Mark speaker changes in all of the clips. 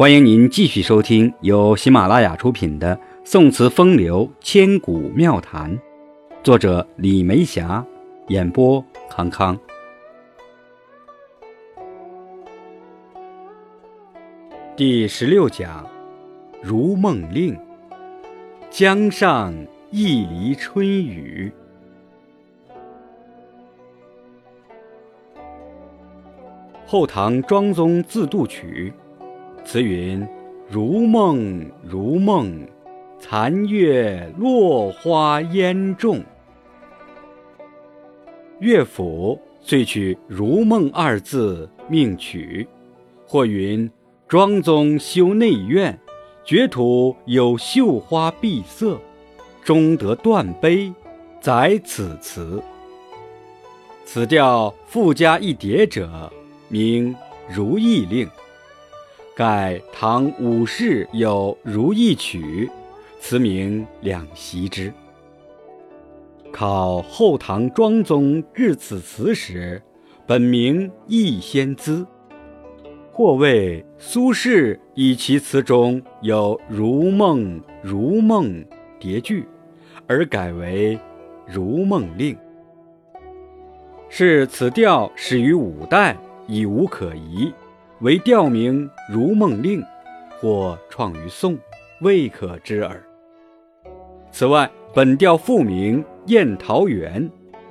Speaker 1: 欢迎您继续收听由喜马拉雅出品的《宋词风流千古妙谈》，作者李梅霞，演播康康。第十六讲《如梦令》，江上一离春雨。后唐庄宗自度曲。词云：“如梦如梦，残月落花烟重。”乐府遂取“如梦”二字命曲，或云：“庄宗修内院，绝土有绣花碧色，终得断碑，载此词。”此调附加一叠者，名《如意令》。盖唐武士有《如意曲》，词名两习之。考后唐庄宗制此词时，本名逸仙姿，或谓苏轼以其词中有“如梦如梦”叠句，而改为《如梦令》。是此调始于五代，已无可疑。为调名《如梦令》，或创于宋，未可知耳。此外，本调复名《燕桃源》，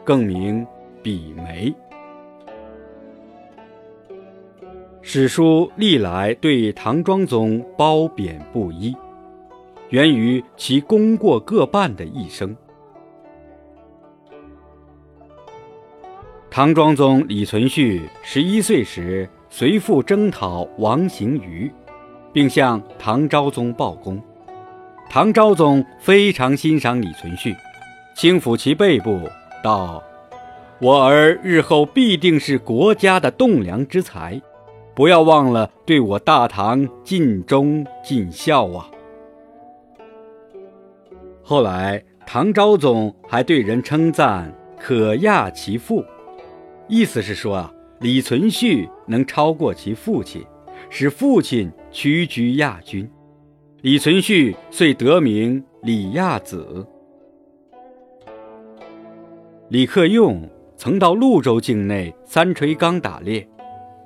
Speaker 1: 更名《笔梅》。史书历来对唐庄宗褒贬不一，源于其功过各半的一生。唐庄宗李存勖十一岁时。随父征讨王行瑜，并向唐昭宗报功。唐昭宗非常欣赏李存勖，轻抚其背部，道：“我儿日后必定是国家的栋梁之才，不要忘了对我大唐尽忠尽孝啊！”后来，唐昭宗还对人称赞“可亚其父”，意思是说啊。李存勖能超过其父亲，使父亲屈居亚军，李存勖遂得名李亚子。李克用曾到潞州境内三垂岗打猎，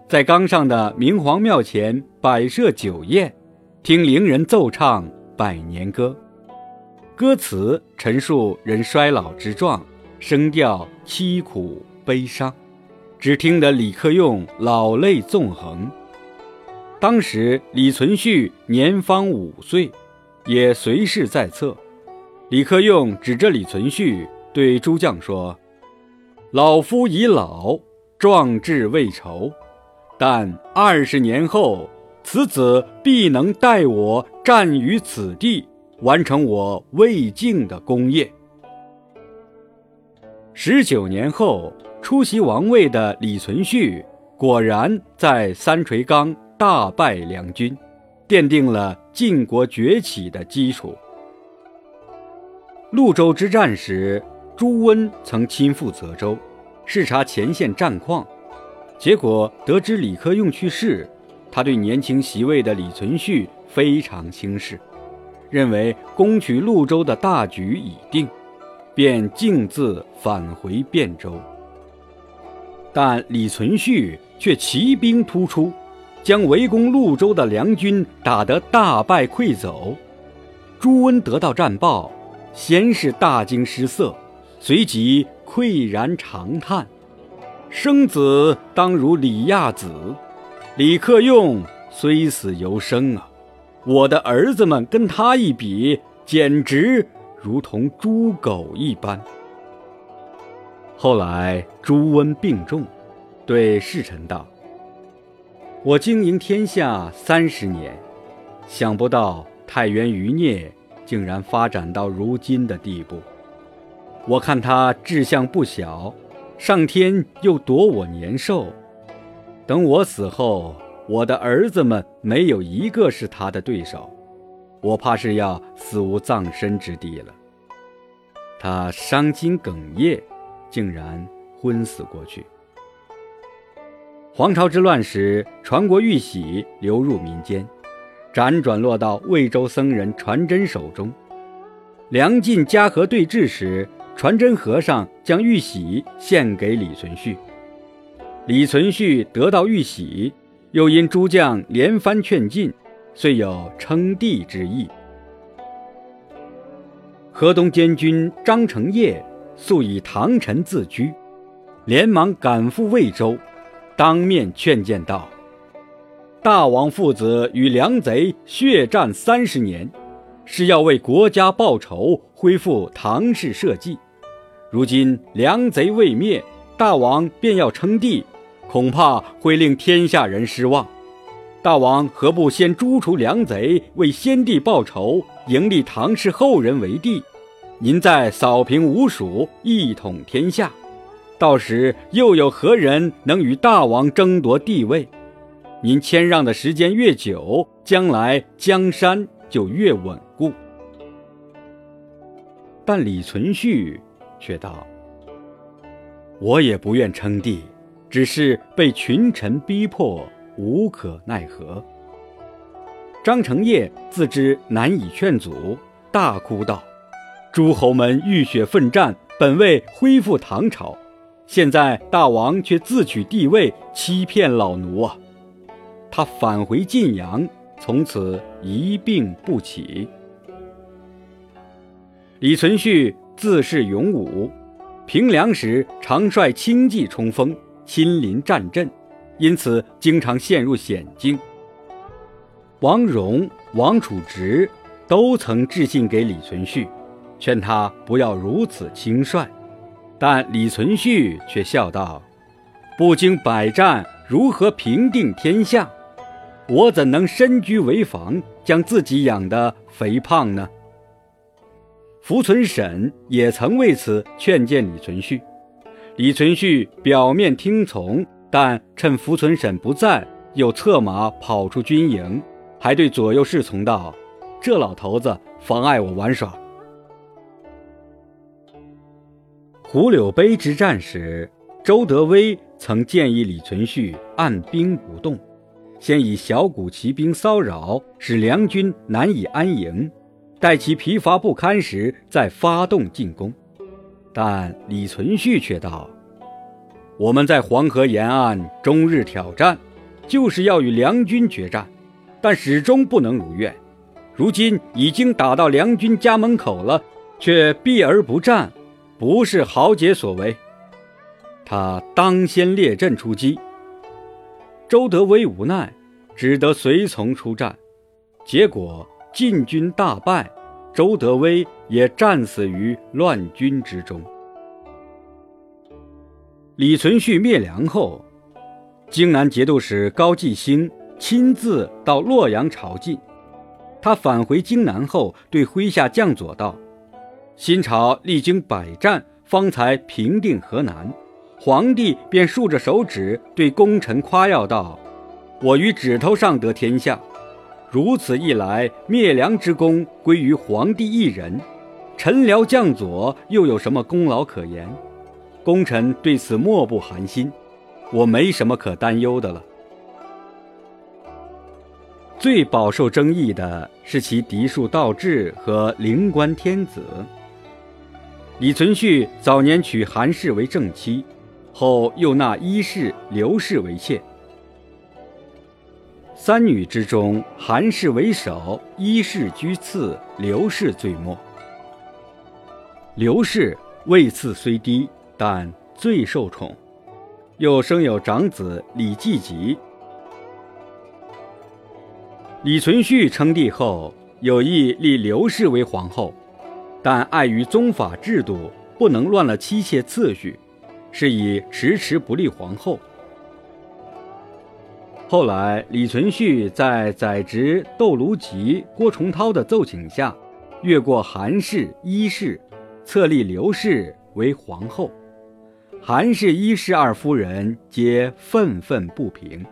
Speaker 1: 在岗上的明皇庙前摆设酒宴，听伶人奏唱百年歌，歌词陈述人衰老之状，声调凄苦悲伤。只听得李克用老泪纵横。当时李存勖年方五岁，也随侍在侧。李克用指着李存勖对诸将说：“老夫已老，壮志未酬，但二十年后，此子必能带我战于此地，完成我未竟的功业。”十九年后。出席王位的李存勖果然在三垂岗大败梁军，奠定了晋国崛起的基础。潞州之战时，朱温曾亲赴泽州，视察前线战况，结果得知李克用去世，他对年轻袭位的李存勖非常轻视，认为攻取潞州的大局已定，便径自返回汴州。但李存勖却骑兵突出，将围攻潞州的梁军打得大败溃走。朱温得到战报，先是大惊失色，随即喟然长叹：“生子当如李亚子，李克用虽死犹生啊！我的儿子们跟他一比，简直如同猪狗一般。”后来朱温病重，对侍臣道：“我经营天下三十年，想不到太原余孽竟然发展到如今的地步。我看他志向不小，上天又夺我年寿。等我死后，我的儿子们没有一个是他的对手，我怕是要死无葬身之地了。”他伤心哽咽。竟然昏死过去。黄巢之乱时，传国玉玺流入民间，辗转落到魏州僧人传真手中。梁晋嘉禾对峙时，传真和尚将玉玺献给李存勖。李存勖得到玉玺，又因诸将连番劝进，遂有称帝之意。河东监军张承业素以唐臣自居，连忙赶赴魏州，当面劝谏道：“大王父子与梁贼血战三十年。”是要为国家报仇，恢复唐氏社稷。如今梁贼未灭，大王便要称帝，恐怕会令天下人失望。大王何不先诛除梁贼，为先帝报仇，迎立唐氏后人为帝？您再扫平吴蜀，一统天下，到时又有何人能与大王争夺帝位？您谦让的时间越久，将来江山就越稳固。但李存勖却道：“我也不愿称帝，只是被群臣逼迫，无可奈何。”张承业自知难以劝阻，大哭道：“诸侯们浴血奋战，本为恢复唐朝，现在大王却自取帝位，欺骗老奴啊！”他返回晋阳，从此一病不起。李存勖自恃勇武，平凉时常率轻骑冲锋，亲临战阵，因此经常陷入险境。王戎、王处直都曾致信给李存勖，劝他不要如此轻率，但李存勖却笑道：“不经百战，如何平定天下？我怎能身居危房，将自己养得肥胖呢？”福存审也曾为此劝谏李存勖，李存勖表面听从，但趁福存审不在，又策马跑出军营，还对左右侍从道：“这老头子妨碍我玩耍。”胡柳碑之战时，周德威曾建议李存勖按兵不动，先以小股骑兵骚扰，使梁军难以安营。待其疲乏不堪时，再发动进攻。但李存勖却道：“我们在黄河沿岸终日挑战，就是要与梁军决战，但始终不能如愿。如今已经打到梁军家门口了，却避而不战，不是豪杰所为。他当先列阵出击。周德威无奈，只得随从出战，结果。”晋军大败，周德威也战死于乱军之中。李存勖灭梁后，荆南节度使高季兴亲自到洛阳朝觐。他返回荆南后，对麾下将佐道：“新朝历经百战，方才平定河南。皇帝便竖着手指对功臣夸耀道：‘我于指头上得天下。’”如此一来，灭梁之功归于皇帝一人，臣僚将佐又有什么功劳可言？功臣对此莫不寒心，我没什么可担忧的了。最饱受争议的是其嫡庶道志和灵官天子。李存勖早年娶韩氏为正妻，后又纳伊氏、刘氏为妾。三女之中，韩氏为首，伊氏居次，刘氏最末。刘氏位次虽低，但最受宠，又生有长子李继吉。李存勖称帝后，有意立刘氏为皇后，但碍于宗法制度，不能乱了妻妾次序，是以迟迟不立皇后。后来，李存勖在宰执窦卢吉、郭崇韬的奏请下，越过韩氏、伊氏，册立刘氏为皇后。韩氏、伊氏二夫人皆愤愤不平。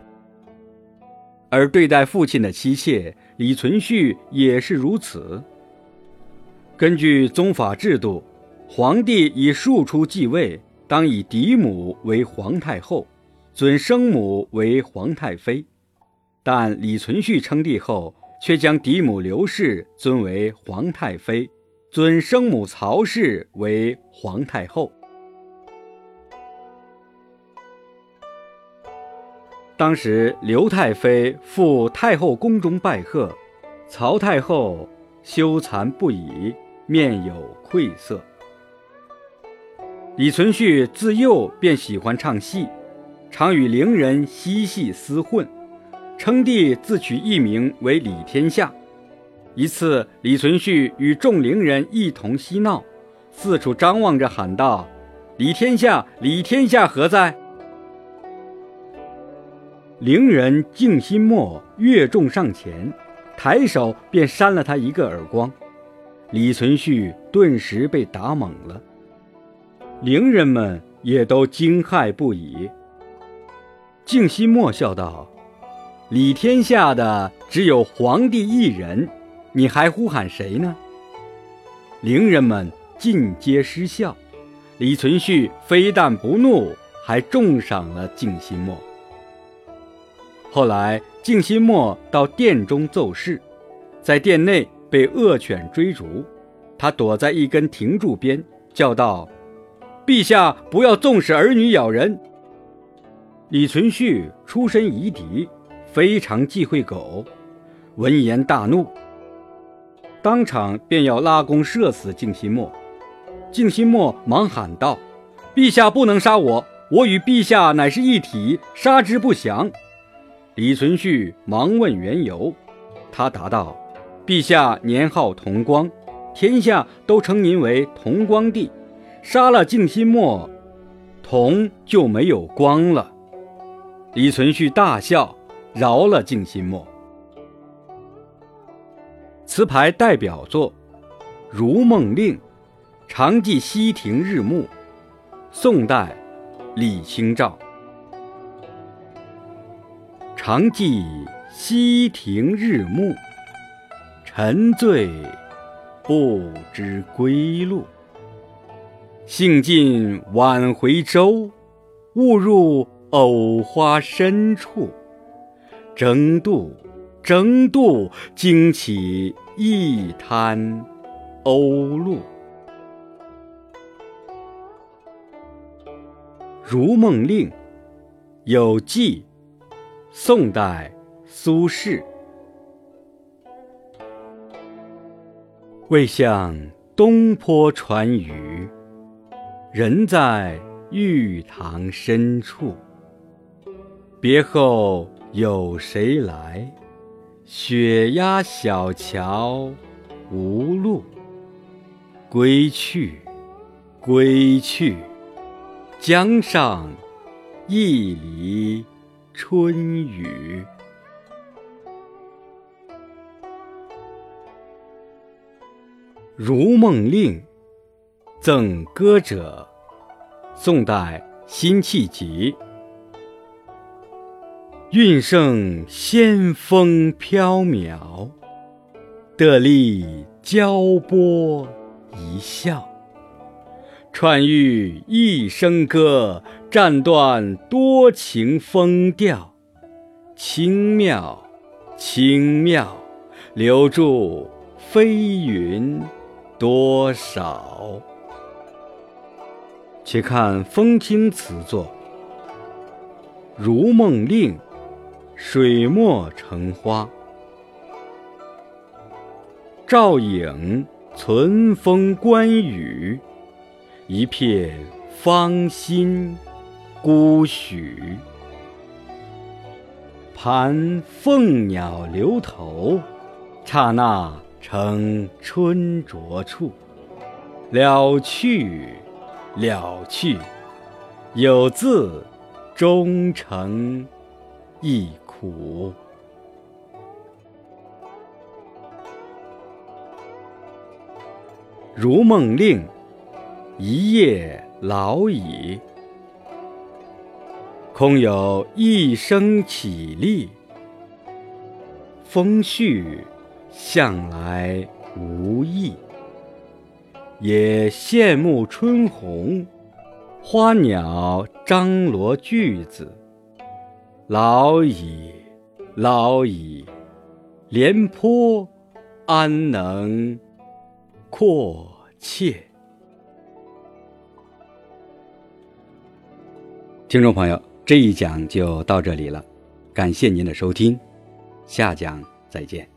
Speaker 1: 而对待父亲的妻妾，李存勖也是如此。根据宗法制度，皇帝以庶出继位，当以嫡母为皇太后。尊生母为皇太妃，但李存勖称帝后，却将嫡母刘氏尊为皇太妃，尊生母曹氏为皇太后。当时刘太妃赴太后宫中拜贺，曹太后羞惭不已，面有愧色。李存勖自幼便喜欢唱戏，常与伶人嬉戏厮混，称帝自取艺名为李天下。一次，李存勖与众伶人一同嬉闹，四处张望着喊道：“李天下，李天下何在？”伶人静心默越众上前，抬手便扇了他一个耳光，李存勖顿时被打懵了。伶人们也都惊骇不已。静心默笑道：“李天下的只有皇帝一人，你还呼喊谁呢？”伶人们尽皆失笑。李存勖非但不怒，还重赏了静心默。后来，静心默到殿中奏事，在殿内被恶犬追逐，他躲在一根亭柱边，叫道。陛下不要纵使儿女咬人。李存勖出身夷狄，非常忌讳狗，闻言大怒，当场便要拉弓射死静心默。静心默忙喊道：“陛下不能杀我，我与陛下乃是一体，杀之不祥。”李存勖忙问缘由，他答道：“陛下年号同光，天下都称您为同光帝。”杀了静心默，同就没有光了。李存勖大笑，饶了静心默。词牌代表作《如梦令》，常记溪亭日暮，宋代，李清照。常记溪亭日暮，沉醉不知归路。兴尽晚回舟，误入藕花深处。争渡，争渡，惊起一滩鸥鹭。《如梦令》有寄，宋代苏轼。未向东坡传语。人在玉堂深处，别后有谁来？雪压小桥无路，归去，归去，江上一犁春雨。《如梦令》赠歌者，宋代辛弃疾。韵胜仙风飘渺，得力交波一笑。串玉一声歌，斩断多情风调。轻妙，轻妙，留住飞云多少。且看风清词作《如梦令》，水墨成花，照影存风观雨，一片芳心孤许。盘凤鸟留头，刹那成春着处，了去。了去，有字终成一苦。如梦令，一夜老矣。空有一声绮丽，风絮向来无益。也羡慕春红，花鸟张罗句子。老矣，老矣，廉颇安能阔切？听众朋友，这一讲就到这里了，感谢您的收听，下讲再见。